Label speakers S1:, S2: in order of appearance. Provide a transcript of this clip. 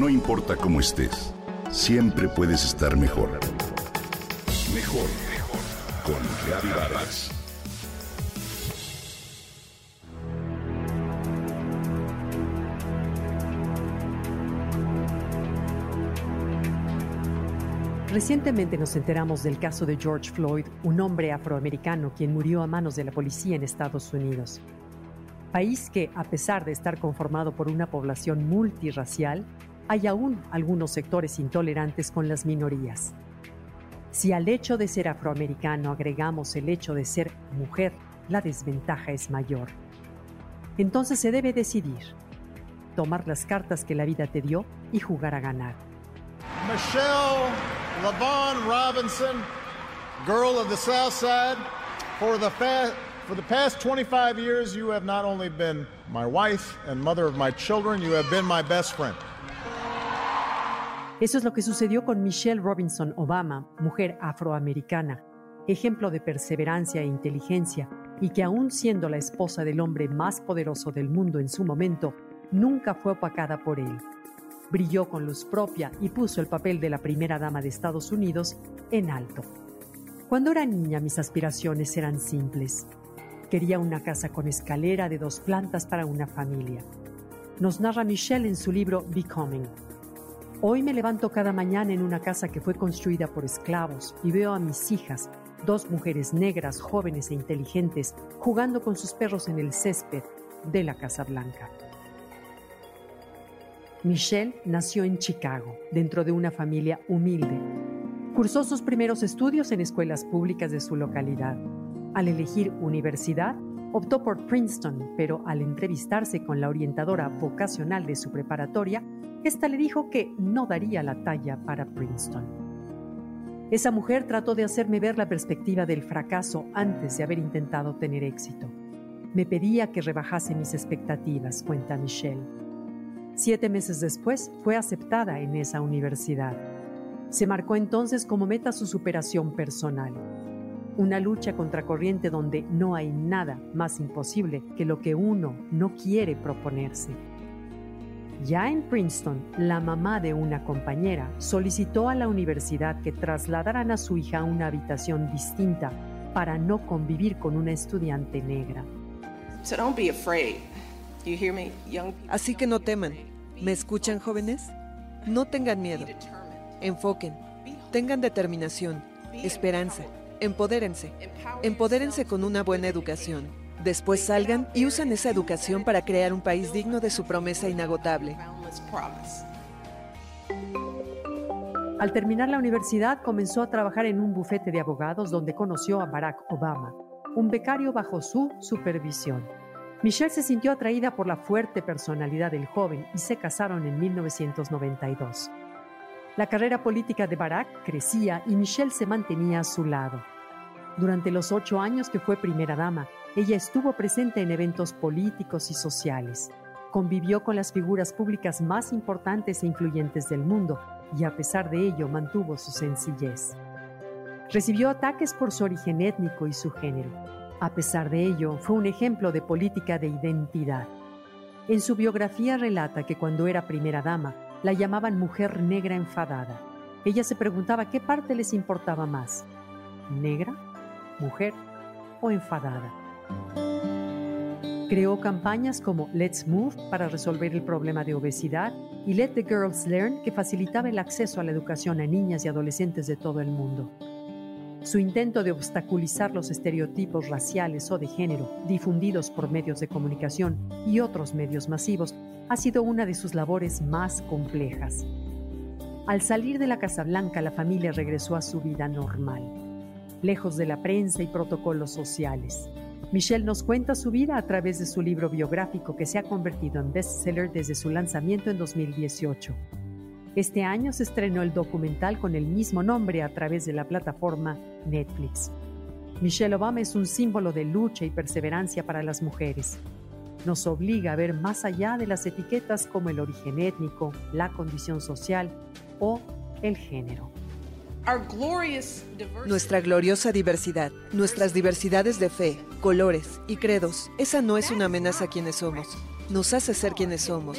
S1: No importa cómo estés, siempre puedes estar mejor. Mejor, mejor. Con Reavivadas.
S2: Recientemente nos enteramos del caso de George Floyd, un hombre afroamericano quien murió a manos de la policía en Estados Unidos. País que, a pesar de estar conformado por una población multirracial, hay aún algunos sectores intolerantes con las minorías. Si al hecho de ser afroamericano agregamos el hecho de ser mujer, la desventaja es mayor. Entonces se debe decidir, tomar las cartas que la vida te dio y jugar a ganar.
S3: Michelle LaVon Robinson, girl of the South Side. For the, for the past 25 years, you have not only been my wife and mother of my children, you have been my best friend.
S2: Eso es lo que sucedió con Michelle Robinson Obama, mujer afroamericana, ejemplo de perseverancia e inteligencia, y que aún siendo la esposa del hombre más poderoso del mundo en su momento, nunca fue opacada por él brilló con luz propia y puso el papel de la primera dama de Estados Unidos en alto. Cuando era niña mis aspiraciones eran simples. Quería una casa con escalera de dos plantas para una familia. Nos narra Michelle en su libro Becoming. Hoy me levanto cada mañana en una casa que fue construida por esclavos y veo a mis hijas, dos mujeres negras, jóvenes e inteligentes, jugando con sus perros en el césped de la Casa Blanca. Michelle nació en Chicago, dentro de una familia humilde. Cursó sus primeros estudios en escuelas públicas de su localidad. Al elegir universidad, optó por Princeton, pero al entrevistarse con la orientadora vocacional de su preparatoria, esta le dijo que no daría la talla para Princeton. Esa mujer trató de hacerme ver la perspectiva del fracaso antes de haber intentado tener éxito. Me pedía que rebajase mis expectativas, cuenta Michelle. Siete meses después fue aceptada en esa universidad. Se marcó entonces como meta su superación personal. Una lucha contracorriente donde no hay nada más imposible que lo que uno no quiere proponerse. Ya en Princeton, la mamá de una compañera solicitó a la universidad que trasladaran a su hija a una habitación distinta para no convivir con una estudiante negra.
S4: Así que no teman. ¿Me escuchan jóvenes? No tengan miedo. Enfoquen. Tengan determinación, esperanza. Empodérense. Empodérense con una buena educación. Después salgan y usen esa educación para crear un país digno de su promesa inagotable.
S2: Al terminar la universidad comenzó a trabajar en un bufete de abogados donde conoció a Barack Obama, un becario bajo su supervisión. Michelle se sintió atraída por la fuerte personalidad del joven y se casaron en 1992. La carrera política de Barack crecía y Michelle se mantenía a su lado. Durante los ocho años que fue primera dama, ella estuvo presente en eventos políticos y sociales. Convivió con las figuras públicas más importantes e influyentes del mundo y a pesar de ello mantuvo su sencillez. Recibió ataques por su origen étnico y su género a pesar de ello, fue un ejemplo de política de identidad. En su biografía relata que cuando era primera dama, la llamaban mujer negra enfadada. Ella se preguntaba qué parte les importaba más, negra, mujer o enfadada. Creó campañas como Let's Move para resolver el problema de obesidad y Let the Girls Learn que facilitaba el acceso a la educación a niñas y adolescentes de todo el mundo. Su intento de obstaculizar los estereotipos raciales o de género difundidos por medios de comunicación y otros medios masivos ha sido una de sus labores más complejas. Al salir de la Casa Blanca, la familia regresó a su vida normal, lejos de la prensa y protocolos sociales. Michelle nos cuenta su vida a través de su libro biográfico que se ha convertido en bestseller desde su lanzamiento en 2018. Este año se estrenó el documental con el mismo nombre a través de la plataforma Netflix. Michelle Obama es un símbolo de lucha y perseverancia para las mujeres. Nos obliga a ver más allá de las etiquetas como el origen étnico, la condición social o el género.
S4: Nuestra gloriosa diversidad, nuestras diversidades de fe, colores y credos, esa no es una amenaza a quienes somos, nos hace ser quienes somos.